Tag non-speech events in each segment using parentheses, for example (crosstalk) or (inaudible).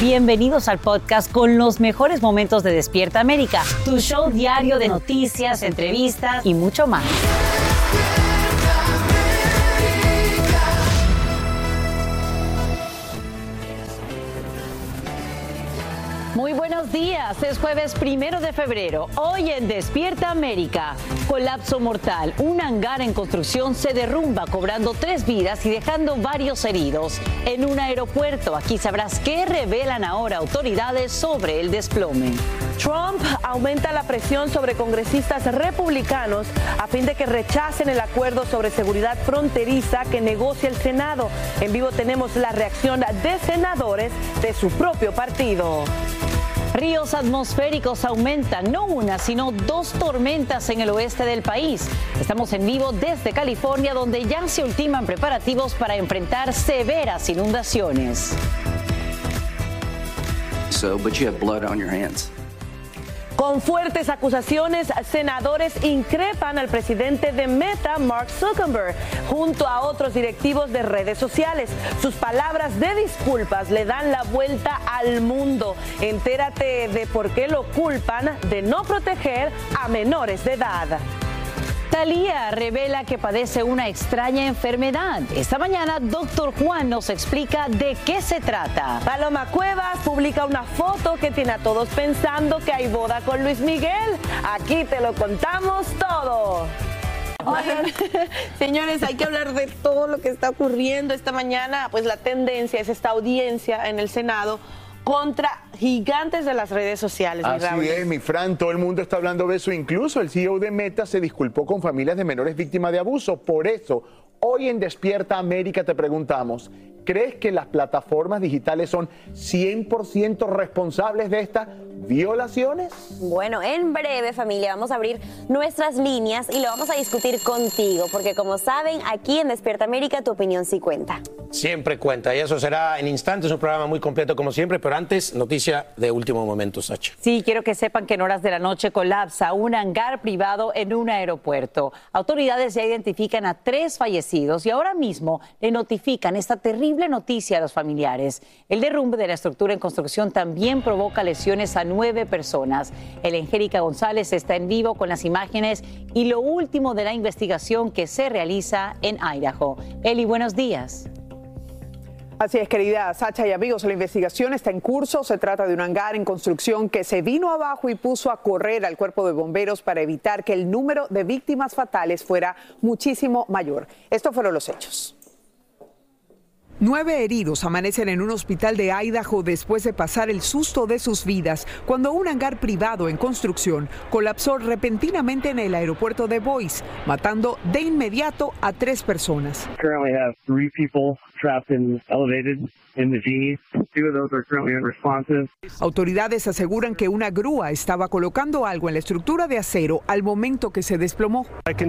Bienvenidos al podcast con los mejores momentos de Despierta América, tu show diario de noticias, entrevistas y mucho más. Días, es jueves primero de febrero. Hoy en Despierta América, colapso mortal. Un hangar en construcción se derrumba, cobrando tres vidas y dejando varios heridos. En un aeropuerto, aquí sabrás qué revelan ahora autoridades sobre el desplome. Trump aumenta la presión sobre congresistas republicanos a fin de que rechacen el acuerdo sobre seguridad fronteriza que negocia el Senado. En vivo tenemos la reacción de senadores de su propio partido. Ríos atmosféricos aumentan, no una, sino dos tormentas en el oeste del país. Estamos en vivo desde California, donde ya se ultiman preparativos para enfrentar severas inundaciones. So, but you have blood on your hands. Con fuertes acusaciones, senadores increpan al presidente de Meta, Mark Zuckerberg, junto a otros directivos de redes sociales. Sus palabras de disculpas le dan la vuelta al mundo. Entérate de por qué lo culpan de no proteger a menores de edad. Talía revela que padece una extraña enfermedad. Esta mañana, doctor Juan nos explica de qué se trata. Paloma Cuevas publica una foto que tiene a todos pensando que hay boda con Luis Miguel. Aquí te lo contamos todo. Oigan, (laughs) señores, hay que hablar de todo lo que está ocurriendo esta mañana. Pues la tendencia es esta audiencia en el Senado contra gigantes de las redes sociales. Así Raúl. es, mi Fran, todo el mundo está hablando de eso. Incluso el CEO de Meta se disculpó con familias de menores víctimas de abuso. Por eso, hoy en Despierta América te preguntamos, ¿crees que las plataformas digitales son 100% responsables de estas violaciones? Bueno, en breve familia vamos a abrir nuestras líneas y lo vamos a discutir contigo, porque como saben, aquí en Despierta América tu opinión sí cuenta. Siempre cuenta y eso será en instantes, un programa muy completo como siempre, pero antes noticia de último momento, Sacha. Sí, quiero que sepan que en horas de la noche colapsa un hangar privado en un aeropuerto. Autoridades ya identifican a tres fallecidos y ahora mismo le notifican esta terrible noticia a los familiares. El derrumbe de la estructura en construcción también provoca lesiones a nueve personas. El Angélica González está en vivo con las imágenes y lo último de la investigación que se realiza en Idaho. Eli, buenos días. Así es, querida Sacha y amigos, la investigación está en curso. Se trata de un hangar en construcción que se vino abajo y puso a correr al cuerpo de bomberos para evitar que el número de víctimas fatales fuera muchísimo mayor. Estos fueron los hechos. Nueve heridos amanecen en un hospital de Idaho después de pasar el susto de sus vidas cuando un hangar privado en construcción colapsó repentinamente en el aeropuerto de Boise, matando de inmediato a tres personas. Autoridades aseguran que una grúa estaba colocando algo en la estructura de acero al momento que se desplomó.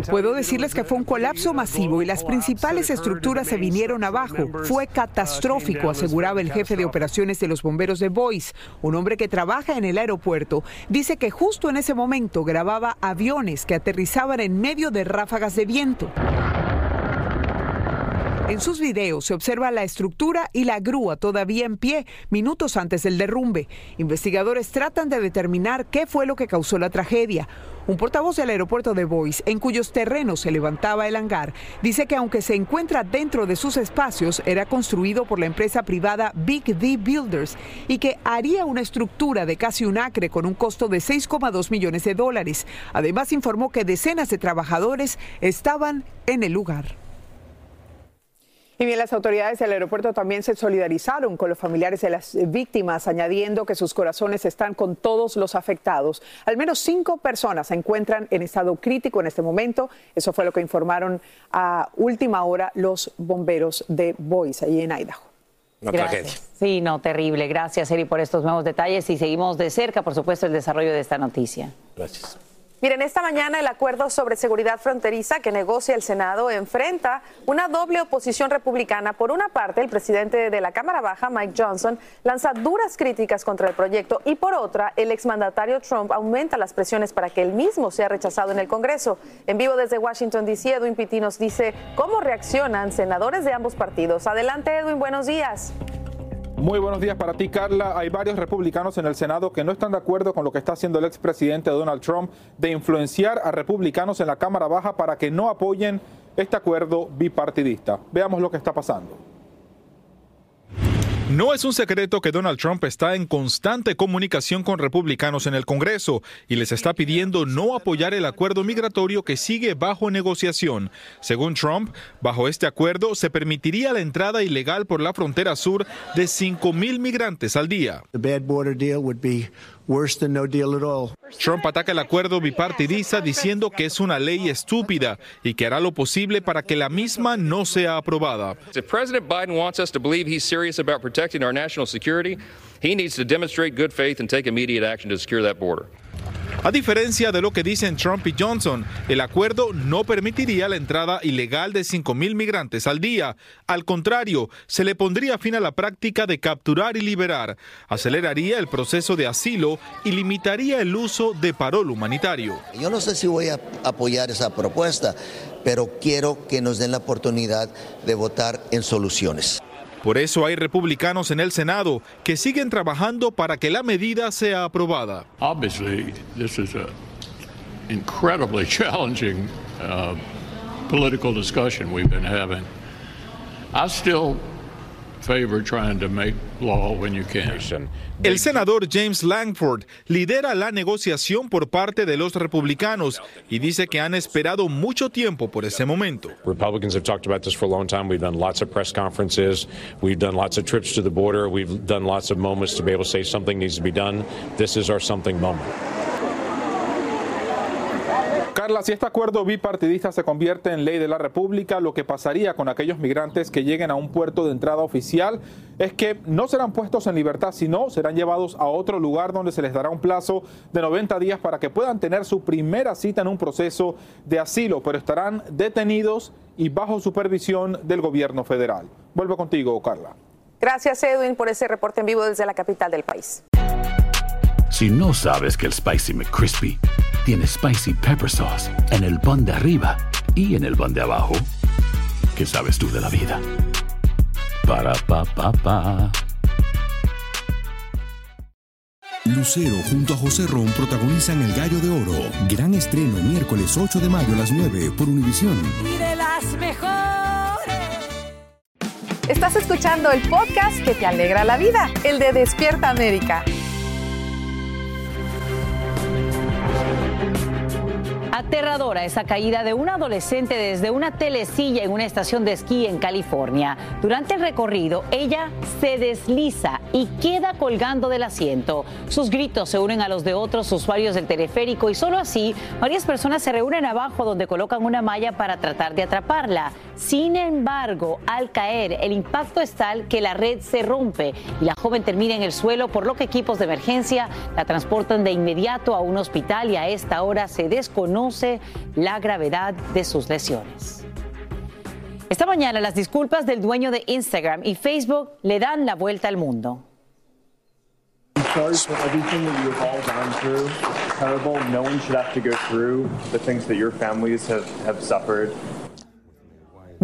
Puedo decirles que fue un colapso masivo y las principales estructuras se vinieron abajo. Fue catastrófico, aseguraba el jefe de operaciones de los bomberos de Boise, un hombre que trabaja en el aeropuerto. Dice que justo en ese momento grababa aviones que aterrizaban en medio de ráfagas de viento. En sus videos se observa la estructura y la grúa todavía en pie minutos antes del derrumbe. Investigadores tratan de determinar qué fue lo que causó la tragedia. Un portavoz del aeropuerto de Boise, en cuyos terrenos se levantaba el hangar, dice que aunque se encuentra dentro de sus espacios, era construido por la empresa privada Big D Builders y que haría una estructura de casi un acre con un costo de 6,2 millones de dólares. Además informó que decenas de trabajadores estaban en el lugar. Y bien, las autoridades del aeropuerto también se solidarizaron con los familiares de las víctimas, añadiendo que sus corazones están con todos los afectados. Al menos cinco personas se encuentran en estado crítico en este momento. Eso fue lo que informaron a última hora los bomberos de Boise, allí en Idaho. Una Gracias. tragedia. Sí, no, terrible. Gracias, Eri, por estos nuevos detalles y seguimos de cerca, por supuesto, el desarrollo de esta noticia. Gracias. Miren, esta mañana el acuerdo sobre seguridad fronteriza que negocia el Senado enfrenta una doble oposición republicana. Por una parte, el presidente de la Cámara Baja, Mike Johnson, lanza duras críticas contra el proyecto y por otra, el exmandatario Trump aumenta las presiones para que el mismo sea rechazado en el Congreso. En vivo desde Washington, D.C., Edwin Pitti nos dice cómo reaccionan senadores de ambos partidos. Adelante, Edwin, buenos días. Muy buenos días para ti, Carla. Hay varios republicanos en el Senado que no están de acuerdo con lo que está haciendo el expresidente Donald Trump de influenciar a republicanos en la Cámara Baja para que no apoyen este acuerdo bipartidista. Veamos lo que está pasando. No es un secreto que Donald Trump está en constante comunicación con republicanos en el Congreso y les está pidiendo no apoyar el acuerdo migratorio que sigue bajo negociación. Según Trump, bajo este acuerdo se permitiría la entrada ilegal por la frontera sur de 5.000 migrantes al día. Worse than no deal at all. Trump ataca el acuerdo bipartidista diciendo que es una ley estúpida y que hará lo posible para que la misma no sea aprobada. If President Biden wants us to believe he's serious about protecting our national security, he needs to demonstrate good faith and take immediate action to secure that border. A diferencia de lo que dicen Trump y Johnson, el acuerdo no permitiría la entrada ilegal de 5.000 migrantes al día. Al contrario, se le pondría fin a la práctica de capturar y liberar, aceleraría el proceso de asilo y limitaría el uso de parol humanitario. Yo no sé si voy a apoyar esa propuesta, pero quiero que nos den la oportunidad de votar en soluciones. Por eso hay republicanos en el Senado que siguen trabajando para que la medida sea aprobada. Obviously, this is a incredibly (laughs) challenging uh, political discussion we've been having. I still El senador James Langford lidera la negociación por parte de los republicanos y dice que han esperado mucho tiempo por ese momento. Republicans have talked about this for a long time. We've done lots of press conferences. We've done lots of trips to the border. We've done lots of moments to be able to say something needs to be done. This is our something moment. Carla, si este acuerdo bipartidista se convierte en ley de la República, lo que pasaría con aquellos migrantes que lleguen a un puerto de entrada oficial es que no serán puestos en libertad, sino serán llevados a otro lugar donde se les dará un plazo de 90 días para que puedan tener su primera cita en un proceso de asilo, pero estarán detenidos y bajo supervisión del gobierno federal. Vuelvo contigo, Carla. Gracias, Edwin, por ese reporte en vivo desde la capital del país. Si no sabes que el Spicy McCrispy tiene Spicy Pepper Sauce en el pan de arriba y en el pan de abajo, ¿qué sabes tú de la vida? Para, pa, pa, pa. Lucero junto a José Ron protagonizan El Gallo de Oro. Gran estreno miércoles 8 de mayo a las 9 por Univisión. Y de las mejores. Estás escuchando el podcast que te alegra la vida, el de Despierta América. Aterradora esa caída de una adolescente desde una telecilla en una estación de esquí en California. Durante el recorrido, ella se desliza y queda colgando del asiento. Sus gritos se unen a los de otros usuarios del teleférico y solo así varias personas se reúnen abajo donde colocan una malla para tratar de atraparla. Sin embargo, al caer, el impacto es tal que la red se rompe y la joven termina en el suelo, por lo que equipos de emergencia la transportan de inmediato a un hospital y a esta hora se desconoce la gravedad de sus lesiones. Esta mañana las disculpas del dueño de Instagram y Facebook le dan la vuelta al mundo.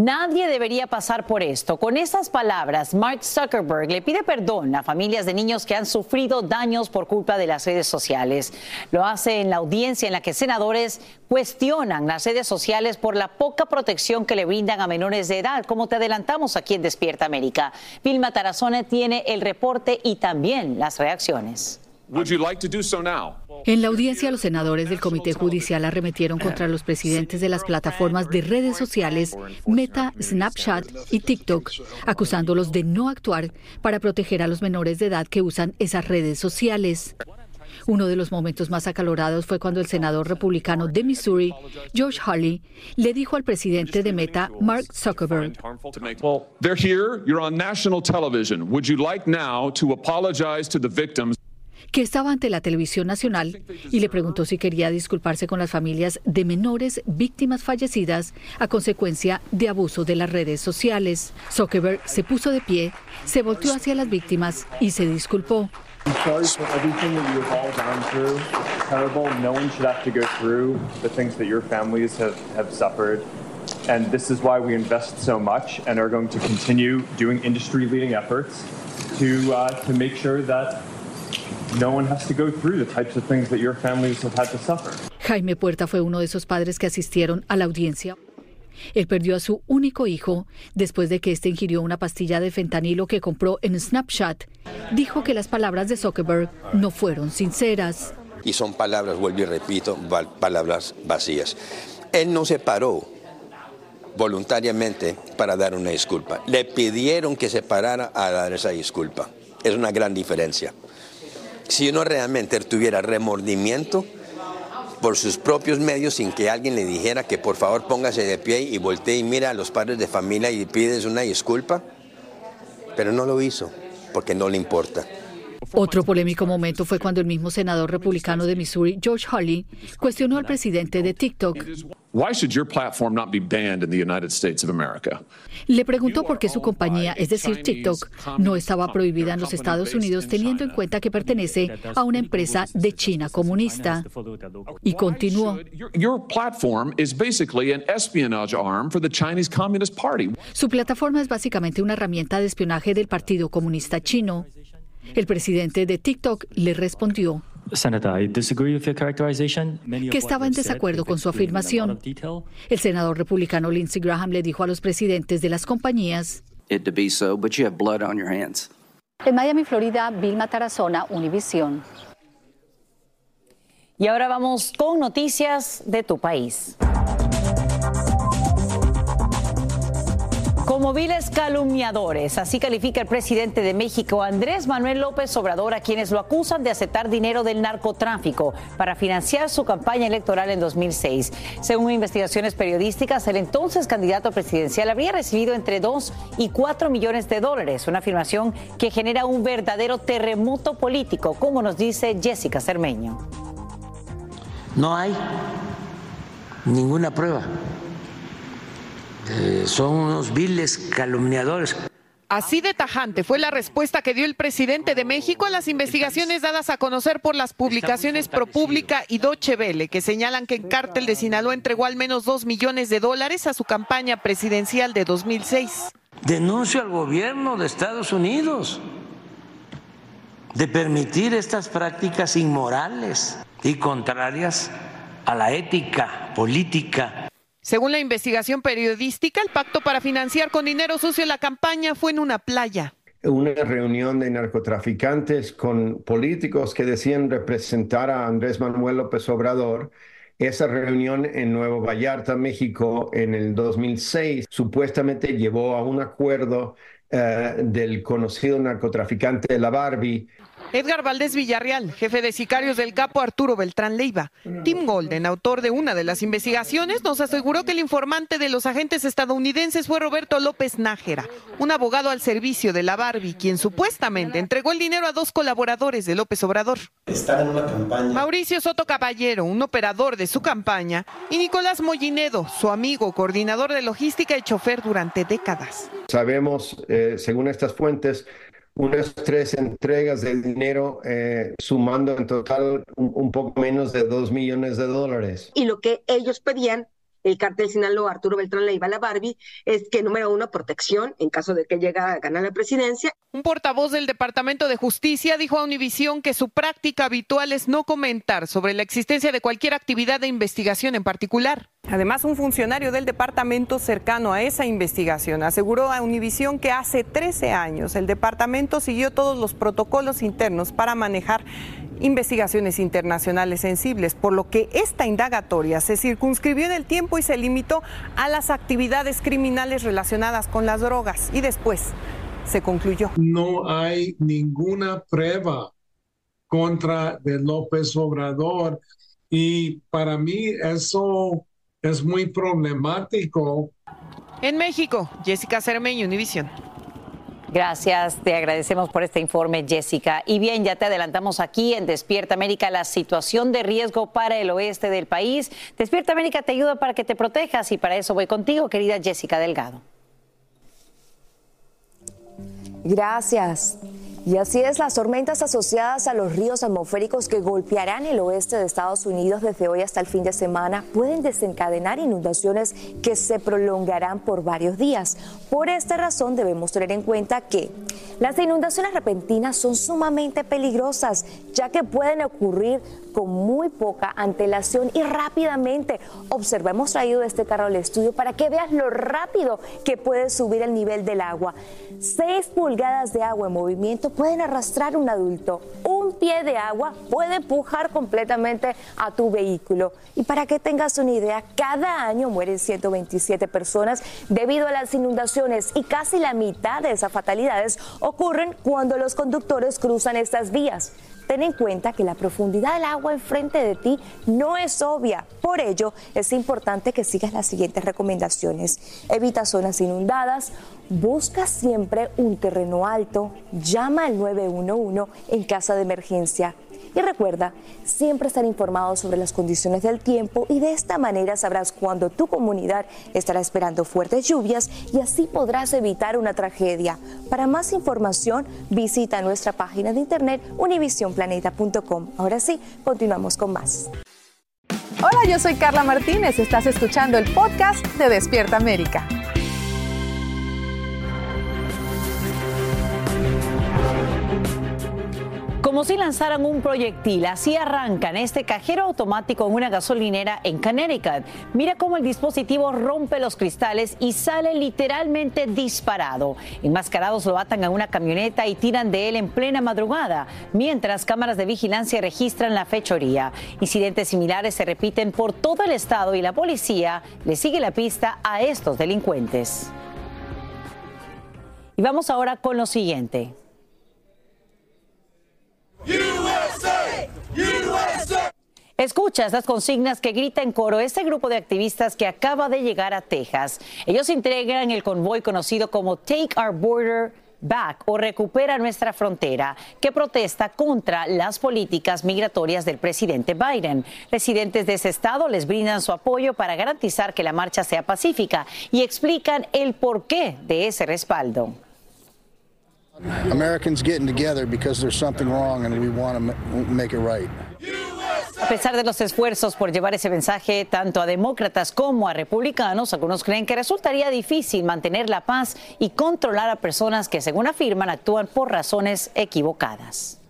Nadie debería pasar por esto. Con esas palabras, Mark Zuckerberg le pide perdón a familias de niños que han sufrido daños por culpa de las redes sociales. Lo hace en la audiencia en la que senadores cuestionan las redes sociales por la poca protección que le brindan a menores de edad, como te adelantamos aquí en Despierta América. Vilma Tarazona tiene el reporte y también las reacciones. Would you like to do so now? En la audiencia, los senadores del Comité Judicial arremetieron contra los presidentes de las plataformas de redes sociales Meta, Snapchat y TikTok, acusándolos de no actuar para proteger a los menores de edad que usan esas redes sociales. Uno de los momentos más acalorados fue cuando el senador republicano de Missouri, George Hawley, le dijo al presidente de Meta, Mark Zuckerberg, They're here. You're on national television. Would you like now to apologize to the victims? Que estaba ante la televisión nacional y le preguntó si quería disculparse con las familias de menores víctimas fallecidas a consecuencia de abuso de las redes sociales. Zuckerberg se puso de pie, se volteó hacia las víctimas y se disculpó. And this is why we invest so much and are going to continue doing industry leading efforts to, uh, to make sure that Jaime Puerta fue uno de esos padres que asistieron a la audiencia. Él perdió a su único hijo después de que éste ingirió una pastilla de fentanilo que compró en Snapchat. Dijo que las palabras de Zuckerberg no fueron sinceras. Y son palabras, vuelvo y repito, palabras vacías. Él no se paró voluntariamente para dar una disculpa. Le pidieron que se parara a dar esa disculpa. Es una gran diferencia. Si uno realmente tuviera remordimiento por sus propios medios sin que alguien le dijera que por favor póngase de pie y voltee y mira a los padres de familia y pides una disculpa, pero no lo hizo porque no le importa. Otro polémico momento fue cuando el mismo senador republicano de Missouri, George Hawley, cuestionó al presidente de TikTok. Le preguntó por qué su compañía, es decir, TikTok, no estaba prohibida en los Estados Unidos teniendo en cuenta que pertenece a una empresa de China comunista. Y continuó. Your, your platform is basically an espionage arm for the Chinese Communist Party. Su plataforma es básicamente una herramienta de espionaje del Partido Comunista Chino. El presidente de TikTok le respondió Senator, I disagree with your characterization. Many of que estaba en desacuerdo con su afirmación. El senador republicano Lindsey Graham le dijo a los presidentes de las compañías It to be so, but you have blood on your hands. En Miami, Florida, Vilma Tarazona, Univisión. Y ahora vamos con noticias de tu país. Como viles calumniadores, así califica el presidente de México, Andrés Manuel López Obrador, a quienes lo acusan de aceptar dinero del narcotráfico para financiar su campaña electoral en 2006. Según investigaciones periodísticas, el entonces candidato presidencial habría recibido entre 2 y 4 millones de dólares, una afirmación que genera un verdadero terremoto político, como nos dice Jessica Cermeño. No hay ninguna prueba. Eh, son unos viles calumniadores. Así de tajante fue la respuesta que dio el presidente de México a las investigaciones dadas a conocer por las publicaciones ProPublica y Deutsche Welle, que señalan que el cártel de Sinaloa entregó al menos dos millones de dólares a su campaña presidencial de 2006. Denuncio al gobierno de Estados Unidos de permitir estas prácticas inmorales y contrarias a la ética política. Según la investigación periodística, el pacto para financiar con dinero sucio la campaña fue en una playa. una reunión de narcotraficantes con políticos que decían representar a Andrés Manuel López Obrador. Esa reunión en Nuevo Vallarta, México, en el 2006, supuestamente llevó a un acuerdo eh, del conocido narcotraficante La Barbie Edgar Valdés Villarreal, jefe de sicarios del capo Arturo Beltrán Leiva. Tim Golden, autor de una de las investigaciones, nos aseguró que el informante de los agentes estadounidenses fue Roberto López Nájera, un abogado al servicio de la Barbie, quien supuestamente entregó el dinero a dos colaboradores de López Obrador. Estar en una campaña. Mauricio Soto Caballero, un operador de su campaña, y Nicolás Mollinedo, su amigo, coordinador de logística y chofer durante décadas. Sabemos, eh, según estas fuentes, unas tres entregas de dinero eh, sumando en total un, un, poco menos de dos millones de dólares. Y lo que ellos pedían, el cartel Sinaloa, Arturo Beltrán Leiva, la Barbie, es que número uno, protección en caso de que llegue a ganar la presidencia. Un portavoz del Departamento de Justicia dijo a Univisión que su práctica habitual es no comentar sobre la existencia de cualquier actividad de investigación en particular. Además, un funcionario del departamento cercano a esa investigación aseguró a Univisión que hace 13 años el departamento siguió todos los protocolos internos para manejar investigaciones internacionales sensibles, por lo que esta indagatoria se circunscribió en el tiempo y se limitó a las actividades criminales relacionadas con las drogas y después se concluyó. No hay ninguna prueba contra de López Obrador y para mí eso es muy problemático. En México, Jessica Cermeño, Univisión. Gracias, te agradecemos por este informe, Jessica. Y bien, ya te adelantamos aquí en Despierta América la situación de riesgo para el oeste del país. Despierta América te ayuda para que te protejas y para eso voy contigo, querida Jessica Delgado. Gracias. Y así es, las tormentas asociadas a los ríos atmosféricos que golpearán el oeste de Estados Unidos desde hoy hasta el fin de semana pueden desencadenar inundaciones que se prolongarán por varios días. Por esta razón debemos tener en cuenta que las inundaciones repentinas son sumamente peligrosas, ya que pueden ocurrir con muy poca antelación y rápidamente. Observemos traído este carro al estudio para que veas lo rápido que puede subir el nivel del agua. Seis pulgadas de agua en movimiento pueden arrastrar un adulto. Un pie de agua puede empujar completamente a tu vehículo. Y para que tengas una idea, cada año mueren 127 personas debido a las inundaciones y casi la mitad de esas fatalidades ocurren cuando los conductores cruzan estas vías. Ten en cuenta que la profundidad del agua enfrente de ti no es obvia. Por ello, es importante que sigas las siguientes recomendaciones. Evita zonas inundadas, busca siempre un terreno alto, llama al 911 en caso de emergencia. Y recuerda, siempre estar informado sobre las condiciones del tiempo y de esta manera sabrás cuándo tu comunidad estará esperando fuertes lluvias y así podrás evitar una tragedia. Para más información, visita nuestra página de internet univisionplaneta.com. Ahora sí, continuamos con más. Hola, yo soy Carla Martínez. Estás escuchando el podcast de Despierta América. Como si lanzaran un proyectil, así arrancan este cajero automático en una gasolinera en Connecticut. Mira cómo el dispositivo rompe los cristales y sale literalmente disparado. Enmascarados lo atan a una camioneta y tiran de él en plena madrugada, mientras cámaras de vigilancia registran la fechoría. Incidentes similares se repiten por todo el estado y la policía le sigue la pista a estos delincuentes. Y vamos ahora con lo siguiente. Escucha estas consignas que grita en coro este grupo de activistas que acaba de llegar a Texas. Ellos integran el convoy conocido como Take Our Border Back o Recupera Nuestra Frontera, que protesta contra las políticas migratorias del presidente Biden. Residentes de ese estado les brindan su apoyo para garantizar que la marcha sea pacífica y explican el porqué de ese respaldo. Americans getting together because there's something wrong and we want to make it right. A pesar de los esfuerzos por llevar ese mensaje tanto a demócratas como a republicanos, algunos creen que resultaría difícil mantener la paz y controlar a personas que, según afirman, actúan por razones equivocadas.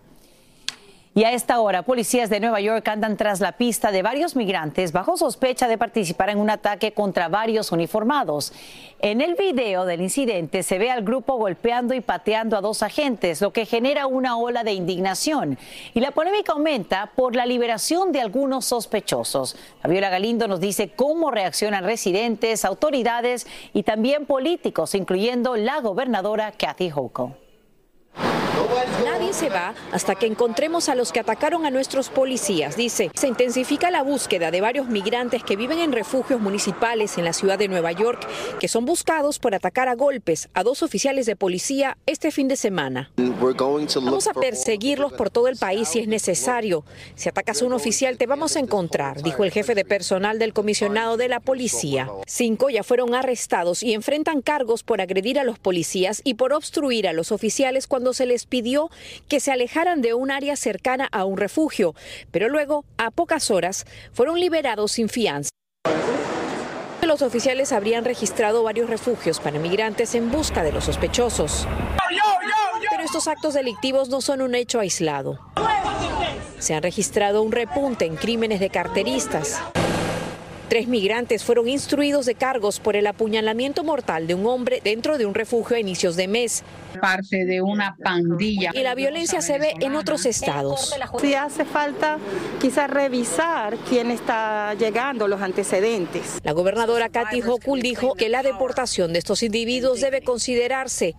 Y a esta hora, policías de Nueva York andan tras la pista de varios migrantes bajo sospecha de participar en un ataque contra varios uniformados. En el video del incidente se ve al grupo golpeando y pateando a dos agentes, lo que genera una ola de indignación. Y la polémica aumenta por la liberación de algunos sospechosos. Fabiola Galindo nos dice cómo reaccionan residentes, autoridades y también políticos, incluyendo la gobernadora Kathy Hochul. Nadie se va hasta que encontremos a los que atacaron a nuestros policías, dice. Se intensifica la búsqueda de varios migrantes que viven en refugios municipales en la ciudad de Nueva York, que son buscados por atacar a golpes a dos oficiales de policía este fin de semana. Vamos a perseguirlos por todo el país si es necesario. Si atacas a un oficial te vamos a encontrar, dijo el jefe de personal del comisionado de la policía. Cinco ya fueron arrestados y enfrentan cargos por agredir a los policías y por obstruir a los oficiales cuando se les pidió que se alejaran de un área cercana a un refugio, pero luego, a pocas horas, fueron liberados sin fianza. Los oficiales habrían registrado varios refugios para migrantes en busca de los sospechosos. Pero estos actos delictivos no son un hecho aislado. Se han registrado un repunte en crímenes de carteristas Tres migrantes fueron instruidos de cargos por el apuñalamiento mortal de un hombre dentro de un refugio a inicios de mes. Parte de una pandilla. Y la violencia se ve en otros estados. Si hace falta quizás revisar quién está llegando, los antecedentes. La gobernadora Kathy Hochul dijo que la deportación de estos individuos debe considerarse.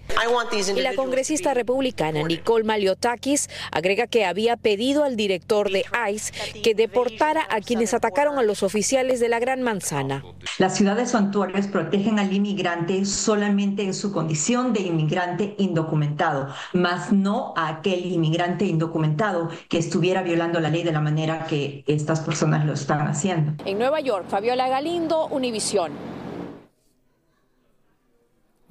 Y la congresista republicana Nicole Maliotakis agrega que había pedido al director de ICE que deportara a quienes atacaron a los oficiales de la Gran Manzana. Las ciudades santuarios protegen al inmigrante solamente en su condición de inmigrante indocumentado, más no a aquel inmigrante indocumentado que estuviera violando la ley de la manera que estas personas lo están haciendo. En Nueva York, Fabiola Galindo, Univisión.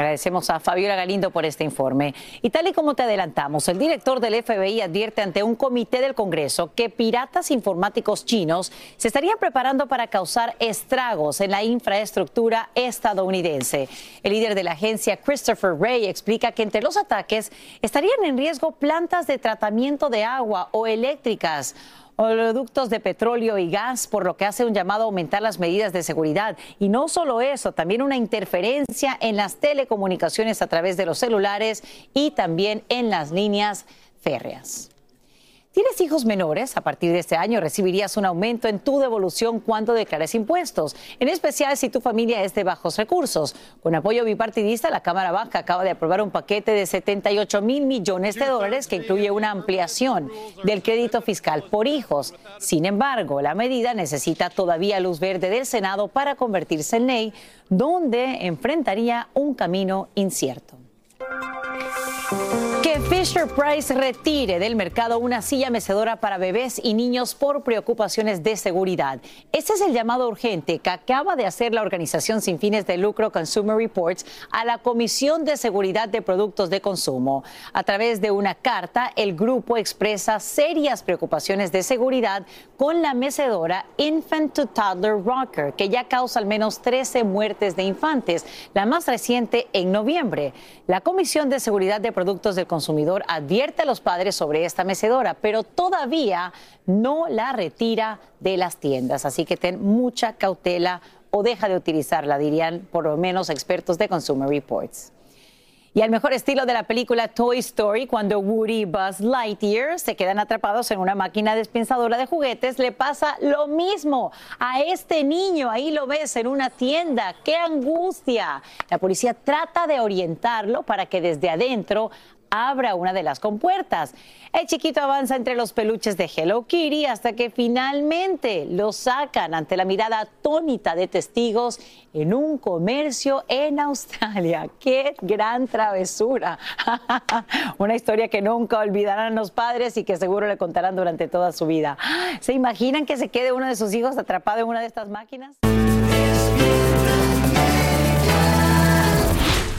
Agradecemos a Fabiola Galindo por este informe. Y tal y como te adelantamos, el director del FBI advierte ante un comité del Congreso que piratas informáticos chinos se estarían preparando para causar estragos en la infraestructura estadounidense. El líder de la agencia, Christopher Wray, explica que entre los ataques estarían en riesgo plantas de tratamiento de agua o eléctricas oleoductos de petróleo y gas, por lo que hace un llamado a aumentar las medidas de seguridad. Y no solo eso, también una interferencia en las telecomunicaciones a través de los celulares y también en las líneas férreas. ¿Tienes hijos menores? A partir de este año recibirías un aumento en tu devolución cuando declares impuestos, en especial si tu familia es de bajos recursos. Con apoyo bipartidista, la Cámara Baja acaba de aprobar un paquete de 78 mil millones de dólares que incluye una ampliación del crédito fiscal por hijos. Sin embargo, la medida necesita todavía luz verde del Senado para convertirse en ley, donde enfrentaría un camino incierto. Que Fisher Price retire del mercado una silla mecedora para bebés y niños por preocupaciones de seguridad. Este es el llamado urgente que acaba de hacer la organización sin fines de lucro Consumer Reports a la Comisión de Seguridad de Productos de Consumo. A través de una carta, el grupo expresa serias preocupaciones de seguridad con la mecedora Infant to Toddler Rocker, que ya causa al menos 13 muertes de infantes, la más reciente en noviembre. La Comisión de Seguridad de Productos del consumidor advierte a los padres sobre esta mecedora, pero todavía no la retira de las tiendas. Así que ten mucha cautela o deja de utilizarla, dirían por lo menos expertos de Consumer Reports. Y al mejor estilo de la película Toy Story, cuando Woody y Buzz Lightyear se quedan atrapados en una máquina dispensadora de juguetes, le pasa lo mismo a este niño. Ahí lo ves en una tienda. ¡Qué angustia! La policía trata de orientarlo para que desde adentro abra una de las compuertas. El chiquito avanza entre los peluches de Hello Kitty hasta que finalmente lo sacan ante la mirada atónita de testigos en un comercio en Australia. (laughs) ¡Qué gran travesura! (laughs) Una historia que nunca olvidarán los padres y que seguro le contarán durante toda su vida. ¿Se imaginan que se quede uno de sus hijos atrapado en una de estas máquinas?